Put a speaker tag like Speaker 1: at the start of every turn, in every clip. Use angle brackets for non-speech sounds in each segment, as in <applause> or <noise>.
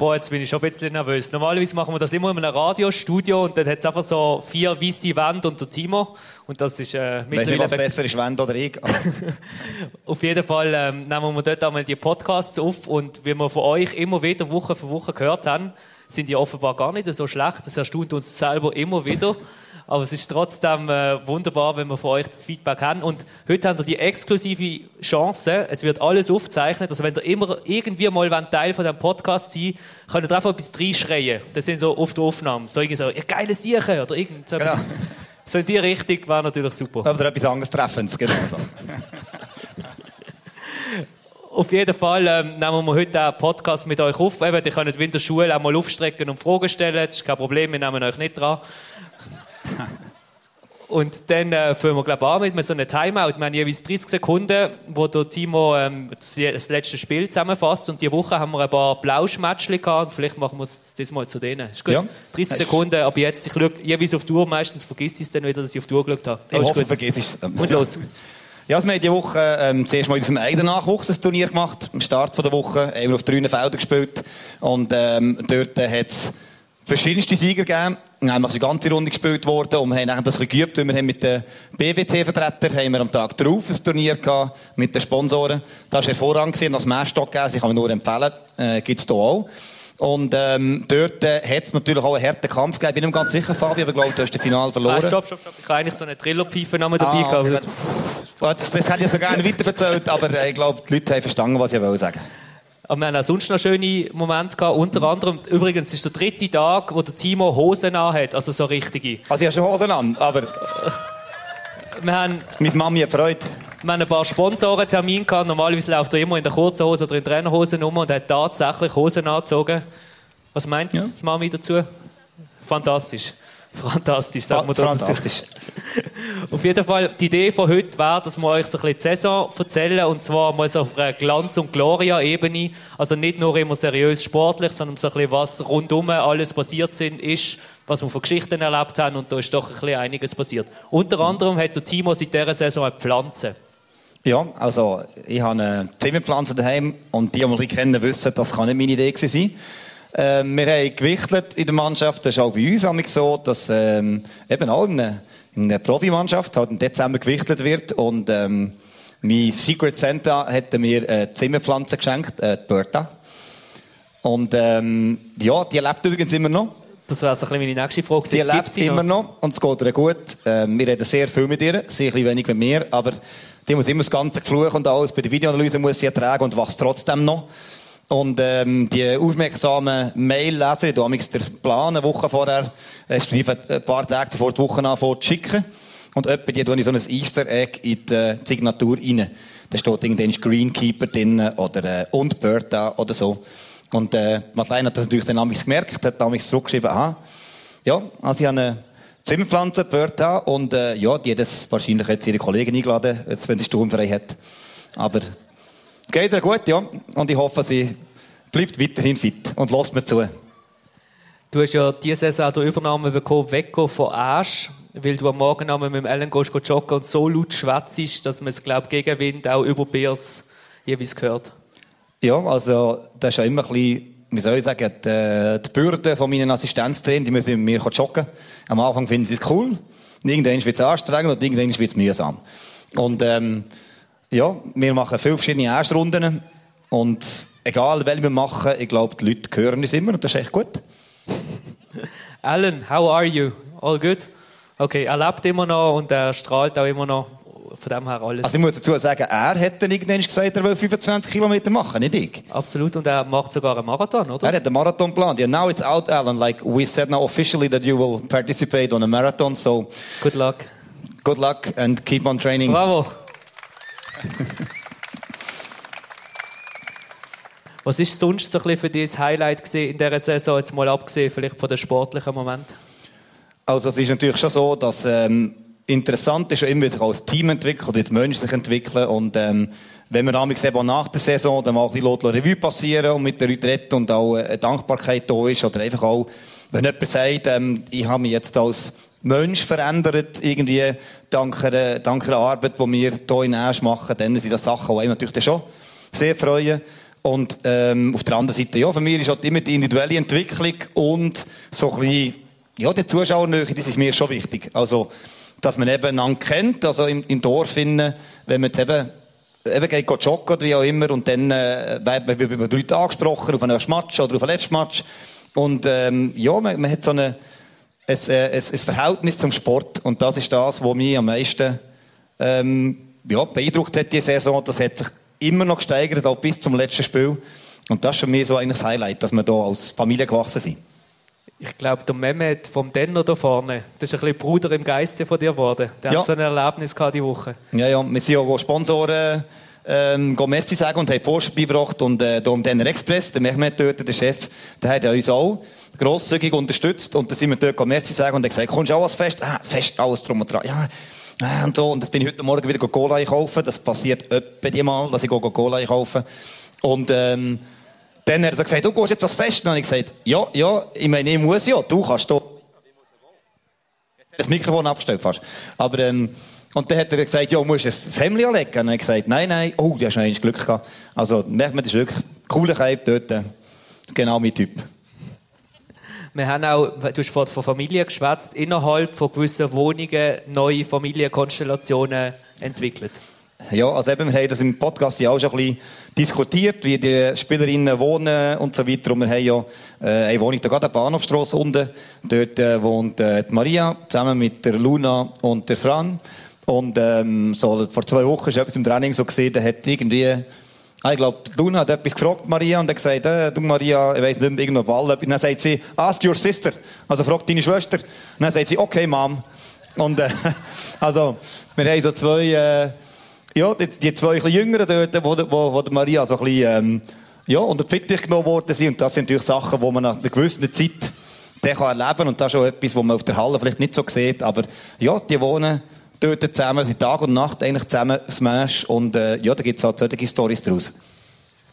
Speaker 1: Boah, jetzt bin ich schon ein bisschen nervös. Normalerweise machen wir das immer in einem Radiostudio und dann hat es einfach so vier weiße Wände und der Timo. Und das ist äh,
Speaker 2: Weiss nicht, was besser ist, Wände oder ich. <laughs>
Speaker 1: auf jeden Fall ähm, nehmen wir dort einmal die Podcasts auf und wie wir von euch immer wieder Woche für Woche gehört haben, sind die offenbar gar nicht so schlecht. Das erstaunt uns selber immer wieder. Aber es ist trotzdem äh, wunderbar, wenn wir von euch das Feedback haben. Und heute haben wir die exklusive Chance. Es wird alles aufgezeichnet. Also wenn ihr immer irgendwie mal Teil von diesem Podcast sein könnt ihr einfach etwas reinschreien. Das sind so oft Aufnahmen. So irgendwie so, ihr geile Sieche oder irgend so
Speaker 2: Genau.
Speaker 1: So in die Richtung wäre natürlich super.
Speaker 2: Oder etwas anderes Treffendes, genau so.
Speaker 1: Auf jeden Fall ähm, nehmen wir heute einen Podcast mit euch auf. Eben, ihr könnt in der Schule auch mal aufstrecken und Fragen stellen. Das ist kein Problem, wir nehmen euch nicht dran. <laughs> Und dann äh, fangen wir, glaube ich, an mit so einem Timeout. Wir haben jeweils 30 Sekunden, wo der Timo ähm, das, das letzte Spiel zusammenfasst. Und diese Woche haben wir ein paar Blauschmatschli gehabt. Vielleicht machen wir es diesmal zu denen. Ist gut?
Speaker 2: Ja.
Speaker 1: 30 Sekunden, aber jetzt, ich schaue jeweils auf die Uhr. Meistens vergiss ich es dann wieder, dass ich auf die Uhr geschaut habe.
Speaker 2: Ich
Speaker 1: Aber ist
Speaker 2: hoffe, vergiss es.
Speaker 1: Und los. <laughs>
Speaker 2: Ja, also wir haben diese Woche ähm, zuerst mal in unserem eigenen Nachwuchsturnier gemacht. Am Start von der Woche haben wir auf drei Feldern gespielt. Und ähm, dort äh, hat es verschiedenste Sieger gegeben. Nämlich die ganze Runde gespielt worden. Und wir haben das geübt, weil wir haben mit den BWT-Vertretern haben wir am Tag darauf ein Turnier gehabt, mit den Sponsoren. Das war hervorragend gewesen, das Mehrstock gegeben. Ich kann mir nur empfehlen. Äh, gibt's hier auch. Und ähm, dort äh, hat es natürlich auch einen harten Kampf gegeben. Ich bin mehr ganz sicher, Fabio, aber ich glaube, du hast das Finale verloren.
Speaker 1: Ah, stopp, stopp, stopp. Ich habe eigentlich so eine Trillerpfeife dabei
Speaker 2: Ah,
Speaker 1: gehabt.
Speaker 2: okay. Das, das hätte ich so gerne weiterverzählt, aber äh, ich glaube, die Leute haben verstanden, was ich will sagen.
Speaker 1: Aber wir haben auch sonst noch schöne Momente gehabt. Unter anderem, übrigens, ist der dritte Tag, wo der Timo Hosen anhat. Also so richtige.
Speaker 2: Also ich habe schon Hosen an, aber <laughs>
Speaker 1: Wir haben,
Speaker 2: meine Mami hat Freude.
Speaker 1: wir haben ein paar Sponsorentermine gehabt. Normalerweise läuft er immer in der kurzen Hose oder in Trainerhosen rum und hat tatsächlich Hosen angezogen. Was meint
Speaker 2: Ja.
Speaker 1: das Mami dazu? Fantastisch. Fantastisch,
Speaker 2: Ah,
Speaker 1: da dazu.
Speaker 2: Fantastisch. <laughs>
Speaker 1: Auf jeden Fall, die Idee von heute wäre, dass wir euch so ein bisschen die Saison erzählen, und zwar mal so auf einer Glanz- und Gloria-Ebene. Also nicht nur immer seriös sportlich, sondern so ein bisschen, was rundum alles passiert sind, ist, was wir von Geschichten erlebt haben, und da ist doch ein bisschen einiges passiert. Unter anderem hat der Timo seit dieser Saison eine Pflanze.
Speaker 2: Ja, also ich habe eine Zimmerpflanze daheim und die, die mich kennen, wissen, das kann nicht meine Idee gewesen sein. Ähm, wir haben gewichtelt in der Mannschaft, das ist auch bei uns so, dass ähm, eben auch in einer, in einer Profimannschaft halt im Dezember gewichtelt wird und ähm, mein Secret Santa hat mir eine Zimmerpflanze geschenkt, äh, die Bertha. Und ähm, ja, die lebt übrigens immer noch.
Speaker 1: Das wäre so ein bisschen meine nächste Frage.
Speaker 2: Die lebt
Speaker 1: die
Speaker 2: immer noch und es geht ihr gut. Ähm, wir reden sehr viel mit ihr, sehr ein wenig mit mir, aber die muss immer das ganze Gefluch und alles bei der Videoanalyse muss sie ertragen und wächst trotzdem noch. Und ähm, die aufmerksamen Mail-Leser, die haben den Plan eine Woche vorher, äh, schreiben ein paar Tage bevor die Woche anfängt, zu schicken. Und etwa die tun ich so ein Easter Egg in die, äh, Signatur rein. Da steht irgendein Greenkeeper drin oder äh, und Bertha oder so. Und äh, Madeleine hat das natürlich dann amigs gemerkt, hat amigs zurückgeschrieben, aha, ja, also ich habe eine Zimmerpflanze, Bertha, und äh, ja, die hat das wahrscheinlich jetzt ihre Kollegen eingeladen, jetzt, wenn sie sturmfrei hat. Aber geht ihr gut, ja. Und ich hoffe, sie bleibt weiterhin fit und lasst mir zu.
Speaker 1: Du hast ja diese Saison die Übernahme bekommen, Weggo von Asch, weil du am Morgen mit dem Ellen gehst, gehst joggen und so laut schwätzt, dass man es, glaube ich, gegen Wind auch über Biers jeweils hört.
Speaker 2: Ja, also, das ist ja immer ein bisschen, wie soll ich sagen, die, die Bürde von meinen Assistenztrainern, die müssen mit mir joggen. Am Anfang finden sie es cool. Irgendwann wird es anstrengend und irgendwann wird es mühsam. Und, ähm, ja, wir machen viele verschiedene Erstrunden. Und egal, welche wir machen, ich glaube, die Leute hören uns immer und das ist echt gut. <laughs>
Speaker 1: Alan, how are you? All good? Okay, er lebt immer noch und er strahlt auch immer noch. Von dem her alles.
Speaker 2: Also ich muss dazu sagen, er hat dann irgendwann gesagt, er will 25 Kilometer machen, nicht ich.
Speaker 1: Absolut. Und er macht sogar einen Marathon, oder?
Speaker 2: Er hat einen Marathon geplant. Yeah, now it's out, Alan. Like, we said now officially that you will participate on a marathon, so
Speaker 1: Good luck.
Speaker 2: good luck and keep on training.
Speaker 1: Bravo. <laughs> Was ist sonst so ein bisschen für dich das Highlight in dieser Saison, jetzt mal abgesehen vielleicht von den sportlichen Momenten?
Speaker 2: Also es ist natürlich schon so, dass ähm, interessant ist, immer sich als Team entwickelt oder die Menschen sich entwickeln und ähm, wenn wir damals eben nach der Saison dann mal ein bisschen Revue passieren und mit der Retrette und auch eine Dankbarkeit da ist oder einfach auch, wenn jemand sagt, ähm, ich habe mich jetzt als Mensch verändert, irgendwie dank einer, dank einer Arbeit, die wir hier in Asch machen, dann sind das Sachen, die einem natürlich schon sehr freuen. Und ähm, auf der anderen Seite, ja, für mich ist halt immer die individuelle Entwicklung und so ein bisschen, ja, die Zuschauernähe, das ist mir schon wichtig. Also, dass man eben einander kennt, also im, im Dorf, finden, wenn man jetzt eben, eben geht joggen oder wie auch immer, und dann äh, werden wir Leute angesprochen auf einen Match oder auf einen letzten Match. Und ähm, ja, man, man hat so eine, ein, äh, ein, ein Verhältnis zum Sport. Und das ist das, was mich am meisten ähm, ja, beeindruckt hat, die Saison. Das hat sich immer noch gesteigert, auch bis zum letzten Spiel. Und das ist für mich so ein Highlight, dass wir hier als Familie gewachsen sind.
Speaker 1: Ich glaube, der Mehmet vom Denner da vorne, das ist ein bisschen Bruder im Geiste von dir geworden. Der ja. hat so ein Erlebnis gehabt die Woche.
Speaker 2: Ja, ja, wir sind ja Sponsoren, ähm, Merci sagen und haben Porsche beigebracht und äh, da um Denner Express, der Mehmet dort, der Chef, der hat uns auch grosszügig unterstützt und da sind wir dort Merci sagen und er gesagt, kommst du auch als Fest? Ah, Fest, alles drum und dran. Ja, äh, und so. Und jetzt bin ich heute Morgen wieder Cola einkaufen. Das passiert etwa die Mal, dass ich Cola einkaufe. Und, ähm, dann hat er so gesagt, du gehst jetzt das Fest. Und dann habe ich gesagt, ja, ja, ich meine, ich muss ja, du kannst da. Das Mikrofon abgestellt fast. Aber, ähm, und dann hat er gesagt, ja, du musst das Hemd anlegen. Und habe ich gesagt, nein, nein, oh, du hast noch Glück gehabt. Also, Mehmet ist wirklich cooler Keib dort. Genau mein Typ.
Speaker 1: Wir haben auch, du hast vorhin von Familie geschwätzt, innerhalb von gewissen Wohnungen neue Familienkonstellationen entwickelt.
Speaker 2: Ja, also eben, wir haben das im Podcast ja auch schon ein bisschen diskutiert, wie die Spielerinnen wohnen und so weiter. Und wir haben ja äh, eine Wohnung da gerade an der Bahnhofstrasse unten. Dort äh, wohnt äh, die Maria zusammen mit der Luna und der Fran. Und ähm, so, vor zwei Wochen ist etwas im Training so gesehen, da hat irgendwie Ah, ich glaube, Luna hat etwas gefragt, Maria, und hat gesagt, äh, du Maria, ich weiss nicht mehr, irgendein Ball. Und dann sagt sie, ask your sister. Also fragt deine Schwester. Und dann sagt sie, okay, Mom. Und, äh, <laughs> also, wir haben so zwei, äh, ja, die, die zwei ein Jüngeren dort, wo, wo, wo Maria so ein bisschen, ähm, ja, unter die Fittich genommen worden sind. Und das sind natürlich Sachen, die man nach einer gewissen Zeit den kann erleben Und das ist auch etwas, was man auf der Halle vielleicht nicht so sieht. Aber, ja, die wohnen, dort zusammen, sind Tag und Nacht eigentlich zusammen Smash und äh, ja, da gibt es halt solche Stories daraus.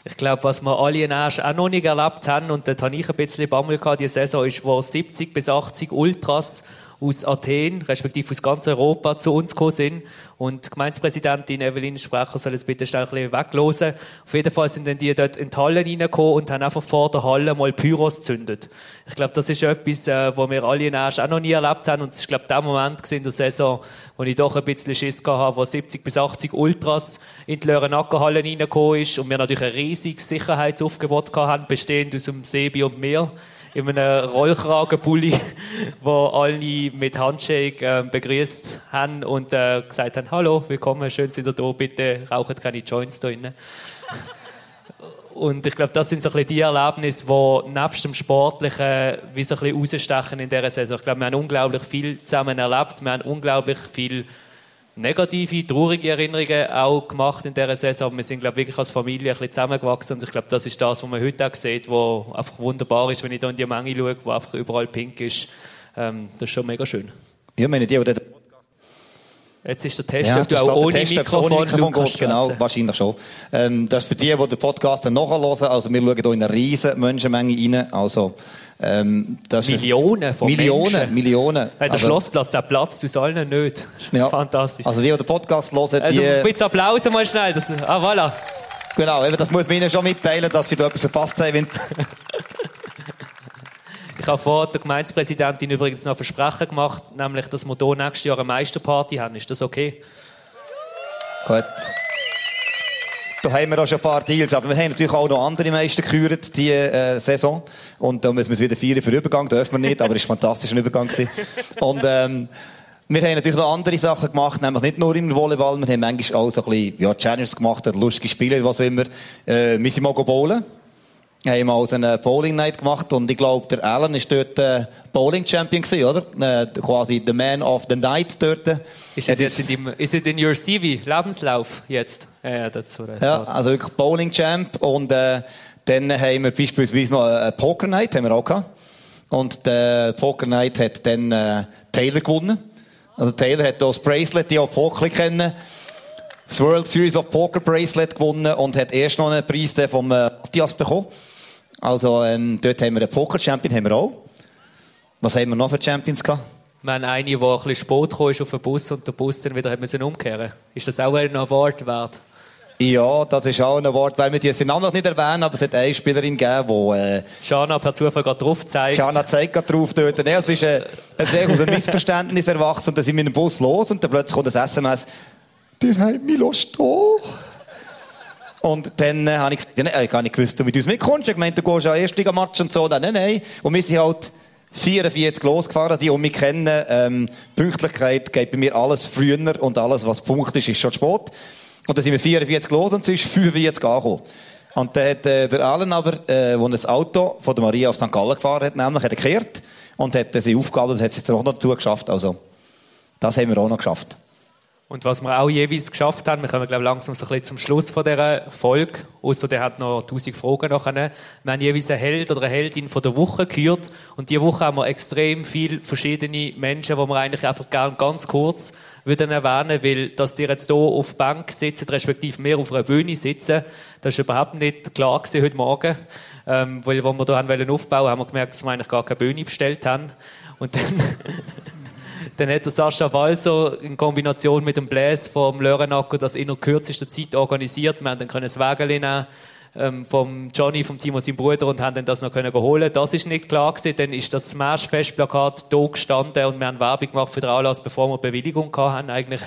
Speaker 1: Ich glaube, was wir alle in Asch auch noch nicht erlebt haben, und dort habe ich ein bisschen Bammel gehabt, die Saison ist, wo 70 bis 80 Ultras aus Athen, respektive aus ganz Europa, zu uns gekommen sind. Und die Gemeindepräsidentin Evelyn Sprecher soll jetzt bitte schnell ein bisschen weglosen. Auf jeden Fall sind dann die dort in die Halle reingekommen und haben einfach vor der Halle mal Pyros gezündet. Ich glaube, das ist etwas, äh, wo wir alle in Asch auch noch nie erlebt haben. Und es ist, glaube der Moment in der Saison, wo ich doch ein bisschen Schiss hatte, wo 70 bis 80 Ultras in die Löhren-Nackenhalle reingekommen ist und wir natürlich ein riesiges Sicherheitsaufgebot hatten, bestehend aus dem Sebi und mir in einem Rollkragenpulli, <laughs> wo alle mit Handshake äh, begrüßt haben und äh, gesagt haben, hallo, willkommen, schön sind ihr da, bitte raucht keine Joints da drinnen. <laughs> Und ich glaube, das sind so ein bisschen die Erlebnisse, die nebst dem Sportlichen wie so ein bisschen rausstechen in dieser Saison. Ich glaube, wir haben unglaublich viel zusammen erlebt, wir haben unglaublich viel negative, traurige Erinnerungen auch gemacht in dieser Saison. Wir sind, glaube ich, wirklich als Familie ein bisschen zusammengewachsen und ich glaube, das ist das, was man heute auch sieht, was einfach wunderbar ist, wenn ich da in die Menge schaue, wo einfach überall pink ist. Ähm, das ist schon mega schön.
Speaker 2: Ja, meine, die, die
Speaker 1: Jetzt ist der Test, ja, ob du auch ohne Test, Mikrofon, ohne Mikrofon
Speaker 2: geht, genau, wahrscheinlich schon. Ähm, das ist für die, die den Podcast dann nachhören, also wir schauen hier in eine riesen Menschenmenge rein, also
Speaker 1: ähm, Millionen von
Speaker 2: Millionen,
Speaker 1: Menschen.
Speaker 2: Millionen.
Speaker 1: Hey, der also, Schlossplatz, der Platz zu allen nicht.
Speaker 2: Ja.
Speaker 1: Fantastisch.
Speaker 2: Also die, die den Podcast hören, die...
Speaker 1: Also ein bisschen Applaus mal schnell. Das, ah, voilà.
Speaker 2: Genau, eben, das muss man ihnen schon mitteilen, dass sie da etwas verpasst haben.
Speaker 1: Ich habe vor der Gemeindepräsidentin übrigens noch Versprechen gemacht, nämlich, dass wir hier nächstes Jahr eine Meisterparty haben. Ist das okay?
Speaker 2: Gut. Da haben wir auch schon ein paar Deals, aber wir haben natürlich auch noch andere Meister gekürt, diese äh, Saison. Und da müssen wir es wieder feiern für den Übergang, dürfen wir nicht, aber es war ein fantastischer Übergang. Gewesen. Und, ähm, wir haben natürlich noch andere Sachen gemacht, nämlich nicht nur im Volleyball, wir haben manchmal auch so ein bisschen, ja, Challenges gemacht, lustige Spiele, was immer. Äh, wir sind mal bowlen. Haben mal so eine Bowling Night gemacht und ich glaube, der Alan ist dort äh, Bowling Champion gewesen, oder? Äh, quasi the Man of the Night dort.
Speaker 1: Ist es jetzt in, ist it in your CV, Lebenslauf jetzt?
Speaker 2: Ja, so ja also wirklich Bowling Champ und äh, dann haben wir beispielsweise noch eine Poker Night, haben wir auch gehabt. Und der Poker Night hat dann äh, Taylor gewonnen. Also Taylor hat das Bracelet, die auch Vogel kennen, das World Series of Poker Bracelet gewonnen und hat erst noch einen Preis vom äh, Matthias bekommen. Also, ähm, dort haben wir einen Poker-Champion, haben wir auch. Was haben wir noch für Champions gehabt?
Speaker 1: Wir haben einen, der ein bisschen spät kam auf den Bus und der Bus dann wieder hat umkehren Ist das auch ein Award wert?
Speaker 2: Ja, das ist auch ein Wort, weil wir die sind noch nicht erwähnen, aber es hat eine Spielerin gegeben, die, äh,
Speaker 1: Shana per Zufall gerade drauf zeigt.
Speaker 2: Jana zeigt gerade drauf dort. Nee, es ist, äh, es ist aus einem Missverständnis erwachsen und dann sind wir in einem Bus los und dann plötzlich kommt ein SMS, «Der hat mich stehen.» Und dann äh, habe ich gesagt, ja, nein, ich habe nicht gewusst, du mit uns mitkommst. Ich gemeint, du gehst ja Erstligamatch und so. Dann, nein, nein. Und wir sind halt 44 losgefahren, die um mich kennen. Ähm, Pünktlichkeit geht bei mir alles früher und alles, was Punkt ist, ist schon spät. Und dann sind wir 44 los und es ist 45 angekommen. Und dann hat äh, der Allen aber, äh, wo ein Auto von der Maria auf St. Gallen gefahren hat, nämlich, hat er gekehrt und hat äh, sie aufgehalten und hat es auch noch dazu geschafft. Also, das haben wir auch noch geschafft.
Speaker 1: Und was wir auch jeweils geschafft haben, wir kommen, glaube ich, langsam so ein bisschen zum Schluss von dieser Folge, außer der hat noch tausend Fragen nachher. Wir haben jeweils einen Held oder eine Heldin von der Woche gehört. Und diese Woche haben wir extrem viele verschiedene Menschen, die wir eigentlich einfach gerne ganz kurz würden erwähnen, weil, dass die jetzt hier auf der Bank sitzen, respektive mehr auf einer Bühne sitzen, das ist überhaupt nicht klar gewesen heute Morgen. Ähm, weil, als wir hier aufbauen, haben wir gemerkt, dass wir eigentlich gar keine Bühne bestellt haben. Und dann, <laughs> Dann hat der Sascha Walser in Kombination mit dem Bläs vom Lörenacker das in der kürzesten Zeit organisiert. Wir haben dann das Wägeli nehmen ähm, vom Johnny, vom Timo, seinem Bruder, und haben dann das noch können holen. Das ist nicht klar gewesen. Dann ist das Smash-Festplakat da gestanden und wir haben Werbung gemacht für den Anlass, bevor wir Bewilligung hatten, eigentlich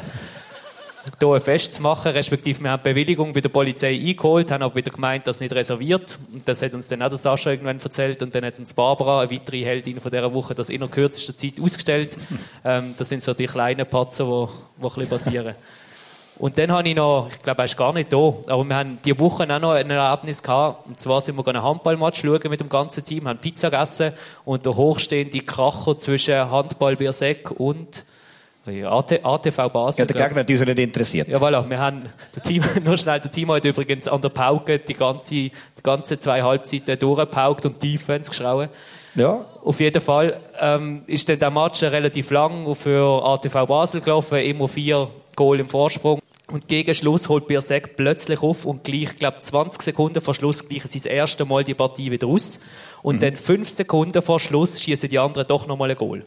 Speaker 1: hier ein Fest zu machen, respektive wir haben die Bewilligung bei der Polizei eingeholt, haben aber wieder gemeint, das nicht reserviert. Und das hat uns dann auch der Sascha irgendwann erzählt und dann hat uns Barbara, eine weitere Heldin von dieser Woche, das in der kürzesten Zeit ausgestellt. <laughs> Ähm, das sind so die kleinen Patzer, die, die ein bisschen passieren. Und dann habe ich noch, ich glaube, er ist gar nicht da, aber wir haben diese Woche auch noch ein Erlebnis gehabt. Und zwar sind wir einen Handballmatch schauen mit dem ganzen Team, haben Pizza gegessen und der hochstehende Kracher zwischen Handball Biersek und AT, ATV Basel.
Speaker 2: Ja, der Gegner hat uns nicht interessiert.
Speaker 1: Ja, voilà. Wir haben, der Team, <laughs> nur schnell, der Team hat übrigens an der Pauke die ganze, die ganze zwei Halbzeiten durchgepaukt und Defense geschrauen.
Speaker 2: Ja.
Speaker 1: Auf jeden Fall ähm, ist dann der Match relativ lang für ATV Basel gelaufen, immer vier Goal im Vorsprung. Und gegen Schluss holt Birsek plötzlich auf und gleich, glaube 20 Sekunden vor Schluss gleichen sie das erste Mal die Partie wieder aus. Und mhm. dann fünf Sekunden vor Schluss schießen die anderen doch nochmal ein Goal.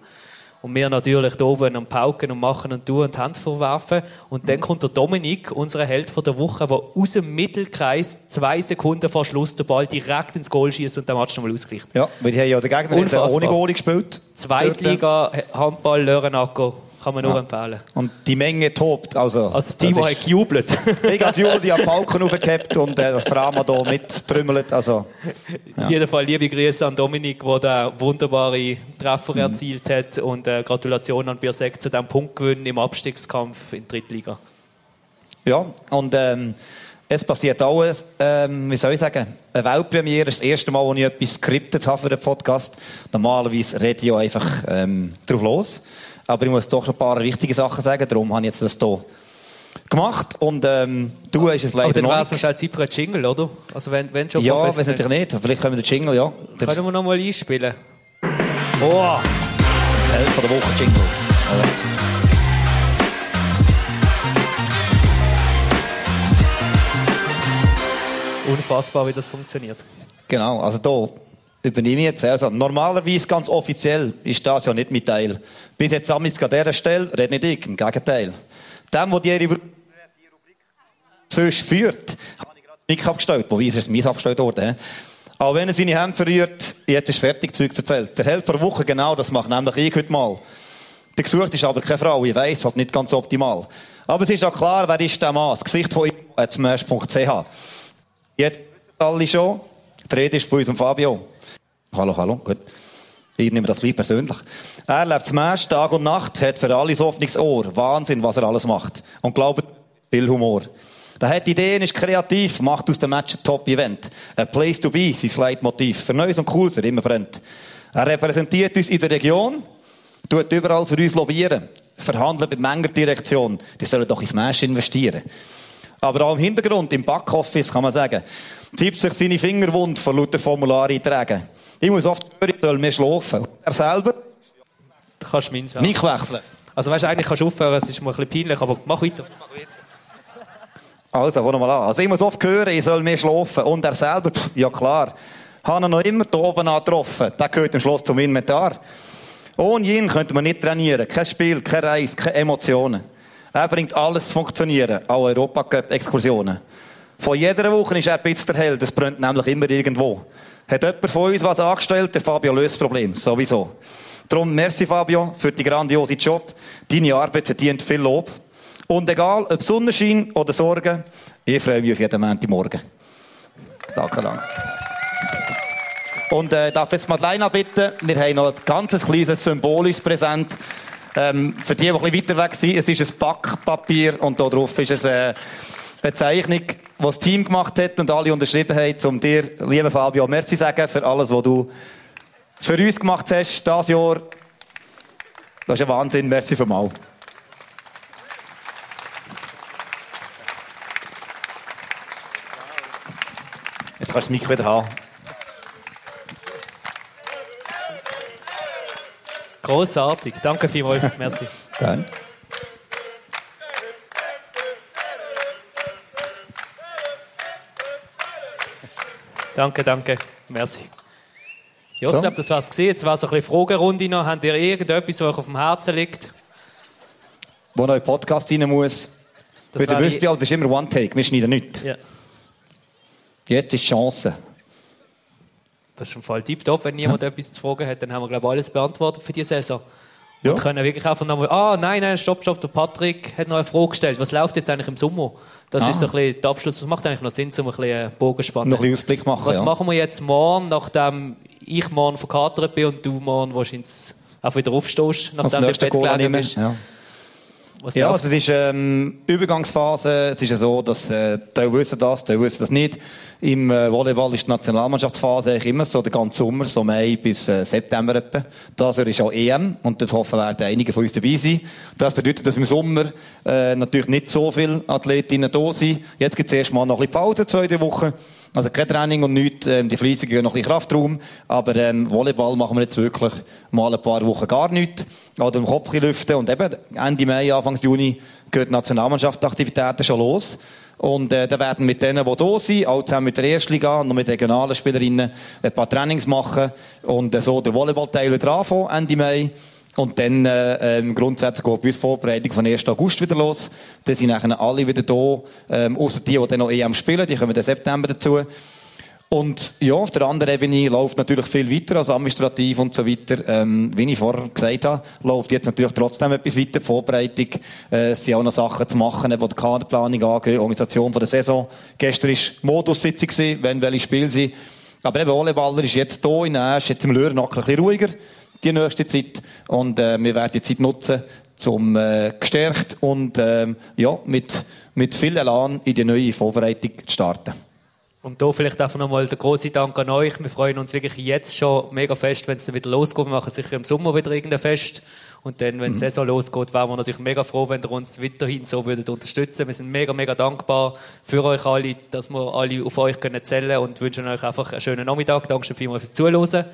Speaker 1: Und wir natürlich da oben am Pauken und machen und tun und Hand verwerfen. Und dann kommt der Dominik, unser Held von der Woche, der aus dem Mittelkreis zwei Sekunden vor Schluss den Ball direkt ins Goal schießt und den Match nochmal ausgleicht.
Speaker 2: Ja, weil die haben ja der Gegner ohne Goal gespielt.
Speaker 1: Zweitliga Handball Lörenacker kann man nur ja. empfehlen.
Speaker 2: Und die Menge tobt. Also,
Speaker 1: also Timo hat gejubelt.
Speaker 2: ich habe gejubelt, ich habe Balken aufgehabt und äh, das Drama hier mittrümmelt. Also,
Speaker 1: ja. Auf jeden Fall liebe Grüße an Dominik, der da wunderbare Treffer mhm. erzielt hat und äh, Gratulation an Biersek zu diesem Punktgewinn im Abstiegskampf in die Drittliga.
Speaker 2: Ja, und ähm, es passiert auch, ähm, wie soll ich sagen, eine Weltpremiere ist das erste Mal, wo ich etwas skriptet habe für den Podcast. Normalerweise rede ich einfach ähm, drauf los. Aber ich muss doch noch ein paar wichtige Sachen sagen, darum habe ich jetzt das hier gemacht und ähm, du hast es leider
Speaker 1: Aber dann
Speaker 2: wäre
Speaker 1: es wahrscheinlich Zeit für einen Jingle, oder? Also wenn, wenn schon
Speaker 2: Ja, weiß natürlich nicht. Vielleicht können wir den Jingle, ja.
Speaker 1: Können wir noch mal einspielen.
Speaker 2: Oh! Held von der Woche Jingle. Also.
Speaker 1: Unfassbar, wie das funktioniert.
Speaker 2: Genau, also hier übernehme ich jetzt. Also, normalerweise ganz offiziell ist das ja nicht mein Teil. Bis jetzt an dieser Stelle redet nicht ich, im Gegenteil. Dem, der die Rubrik sonst führt, habe ich gerade das Mic abgestellt. Wobei ist es mir abgestellt worden. Aber wenn er seine Hände verrührt, jetzt ist fertig Zeug erzählt. Der hält vor einer Woche genau das macht, nämlich ich heute mal. Der gesucht ist aber keine Frau, ich weiss, halt nicht ganz optimal. Aber es ist auch klar, wer ist der Mann? Das Gesicht von ihm, smash.ch. Jetzt wissen alle schon, die Rede ist von unserem Fabio. Hallo, hallo, gut. Ich nehme das lieb persönlich. Er lebt Mensch Tag und Nacht, hat für alles offenes Ohr. Wahnsinn, was er alles macht. Und glaubt, viel Humor. Der hat Ideen, ist kreativ, macht aus dem Match ein Top-Event. A place to be, sein Leitmotiv. Für Neues und Cooles, er immer brennt. Er repräsentiert uns in der Region, tut überall für uns lobbyieren, verhandelt mit Menger Direktion. Die sollen doch ins Match investieren. Aber auch im Hintergrund, im Backoffice, kann man sagen, zieht sich seine Finger wund von lauter Formulareintragen. Ich muss oft hören, soll mehr schlafen. Er selber?
Speaker 1: Du kannst meinen sagen.
Speaker 2: Nicht wechseln.
Speaker 1: Also weißt du, eigentlich kannst du aufhören, es ist mir ein bisschen peinlich, aber mach weiter.
Speaker 2: Also, fangen wir mal an. Also ich muss oft hören, ich soll mehr schlafen. Und er selber, pff, ja klar, habe noch immer da oben getroffen. Der gehört am Schluss zum Inventar. Ohne ihn könnte man nicht trainieren. Kein Spiel, keine Reise, keine Emotionen. Er bringt alles zu funktionieren. Auch Europacup-Exkursionen. Von jeder Woche ist er ein bisschen der Held. Es brennt nämlich immer irgendwo. Hat jemand von uns was angestellt? Der Fabio löst das Problem. Sowieso. Darum, merci Fabio für die grandiose Job. Deine Arbeit verdient viel Lob. Und egal, ob Sonnenschein oder Sorgen, ich freue mich auf jeden Montagmorgen. Danke, danke. Und äh, darf jetzt Madeleine bitten, wir haben noch ein ganz kleines symbolisches Präsent. Ähm, für die, die ein bisschen weiter weg sind, es ist ein Backpapier und da drauf ist es äh, eine Zeichnung, das Team gemacht hat und alle unterschrieben haben, um dir, lieber Fabio, merci sagen für alles, was du für uns gemacht hast, dieses Jahr. Das ist ein Wahnsinn, merci für mal. Jetzt kannst du das Mikro wieder haben.
Speaker 1: Grossartig. Danke vielmals. Merci. <laughs>
Speaker 2: Gerne.
Speaker 1: Danke, danke. Merci. Ja,
Speaker 2: So.
Speaker 1: ich glaube, das war es. Jetzt war so ein bisschen Fragerunde noch. Habt ihr irgendetwas, was euch auf dem Herzen liegt?
Speaker 2: Wo noch in den Podcast rein muss.
Speaker 1: Das
Speaker 2: Weil ihr wisst ja, das ist immer One-Take, wir schneiden nichts.
Speaker 1: Ja,
Speaker 2: Jetzt ist die Chance.
Speaker 1: das ist im Fall tiptop. Wenn niemand etwas zu fragen hat, dann haben wir, glaube ich, alles beantwortet für die Saison.
Speaker 2: Ja.
Speaker 1: Und können wirklich einfach nochmal, ah, nein, nein, stopp, stopp, der Patrick hat noch eine Frage gestellt. Was läuft jetzt eigentlich im Sommer? Das
Speaker 2: Ah.
Speaker 1: ist so ein bisschen der Abschluss. Das macht eigentlich noch Sinn, um ein bisschen einen Bogen zu spannen.
Speaker 2: Noch ein bisschen Ausblick machen.
Speaker 1: Was
Speaker 2: ja.
Speaker 1: machen wir jetzt morgen, nachdem ich morgen verkatert bin und du morgen wahrscheinlich auch wieder aufstehst, nachdem du im Bett gelegen bist?
Speaker 2: Ja.
Speaker 1: Was
Speaker 2: Ja, also es ist ähm, Übergangsphase. Es ist ja so, dass äh, die wissen das, die wissen das nicht. Im äh, Volleyball ist die Nationalmannschaftsphase eigentlich immer so, der ganze Sommer, so Mai bis äh, September etwa. Das Jahr ist auch EM und dort hoffen werden einige von uns dabei sein. Das bedeutet, dass im Sommer äh, natürlich nicht so viele Athletinnen da sind. Jetzt gibt es erst mal noch ein bisschen Pause, zwei, drei Wochen. Also kein Training und nichts, ähm, die Fliesen gehen noch ein bisschen Kraftraum, aber ähm, Volleyball machen wir jetzt wirklich mal ein paar Wochen gar nichts. Oder im Kopf lüften und eben Ende Mai, Anfang Juni geht die Nationalmannschaftsaktivitäten schon los. Und äh, da werden mit denen, die da sind, auch zusammen mit der Erstliga und mit regionalen Spielerinnen, ein paar Trainings machen und äh, so der Volleyballteil wieder anfangen, Ende Mai. Und dann äh, ähm, grundsätzlich geht bei die Vorbereitung von 1. August wieder los. Dann sind nachher alle wieder da, ähm, außer die, die dann noch EM spielen, die kommen im September dazu. Und ja, auf der anderen Ebene läuft natürlich viel weiter, also administrativ und so weiter. Ähm, wie ich vorher gesagt habe, läuft jetzt natürlich trotzdem etwas weiter. Die Vorbereitung, äh, es sind auch noch Sachen zu machen, die die Kaderplanung angehen, Organisation von der Saison. Gestern war Modussitzung, wenn welche Spiele sind. Aber eben Volleyballer ist jetzt hier in Asch, jetzt im Löhrenacker ein bisschen ruhiger, die nächste Zeit. Und äh, wir werden die Zeit nutzen, zum äh, gestärkt und ähm, ja, mit, mit viel Elan in die neue Vorbereitung zu starten.
Speaker 1: Und da vielleicht einfach nochmal der große Dank an euch. Wir freuen uns wirklich jetzt schon mega fest, wenn es dann wieder losgeht. Wir machen sicher im Sommer wieder irgendein Fest. Und dann, wenn die Saison losgeht, wären wir natürlich mega froh, wenn ihr uns weiterhin so würdet unterstützen. Wir sind mega, mega dankbar für euch alle, dass wir alle auf euch können zählen und wünschen euch einfach einen schönen Nachmittag. Dankeschön vielmals fürs Zuhören.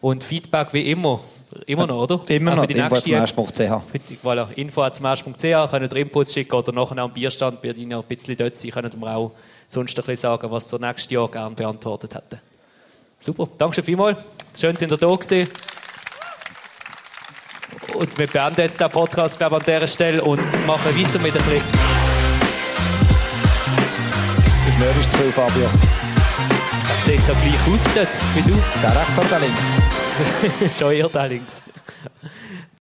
Speaker 1: Und Feedback wie immer. Immer noch, oder?
Speaker 2: Immer
Speaker 1: Auch
Speaker 2: noch, info.smash.ch.
Speaker 1: Voilà, info.smash.ch, könnt ihr Inputs schicken oder nachher am Bierstand bei Ihnen ein bisschen dort sein, könnt ihr mir auch sonst ein bisschen sagen, was ihr nächstes Jahr gerne beantwortet hätte. Super, danke vielmals. Schön, sind ihr da gewesen. Und wir beenden jetzt den Podcast, glaube ich, an dieser Stelle und machen weiter mit ein bisschen...
Speaker 2: Das ist zu viel, Fabio.
Speaker 1: Das sieht so gleich aus dort, wie du.
Speaker 2: Da rechts oder der links?
Speaker 1: Schon eher da links.